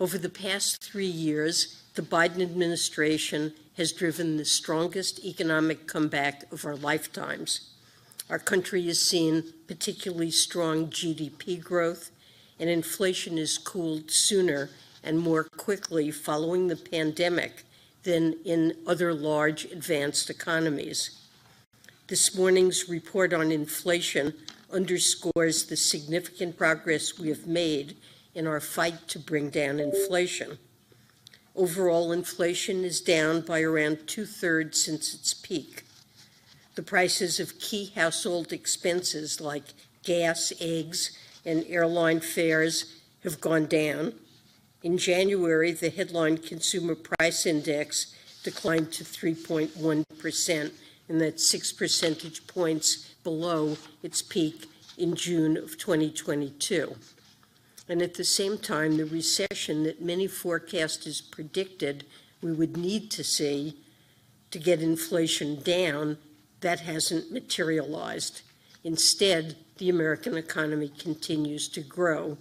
Over the past three years, the Biden administration has driven the strongest economic comeback of our lifetimes. Our country has seen particularly strong GDP growth, and inflation has cooled sooner and more quickly following the pandemic than in other large advanced economies. This morning's report on inflation underscores the significant progress we have made in our fight to bring down inflation. Overall inflation is down by around two-thirds since its peak. The prices of key household expenses like gas, eggs, and airline fares have gone down. In January, the headline Consumer Price Index declined to 3.1%, and that's six percentage points below its peak in June of 2022. And at the same time, the recession that many forecasters predicted we would need to see to get inflation down, that hasn't materialized. Instead, the American economy continues to grow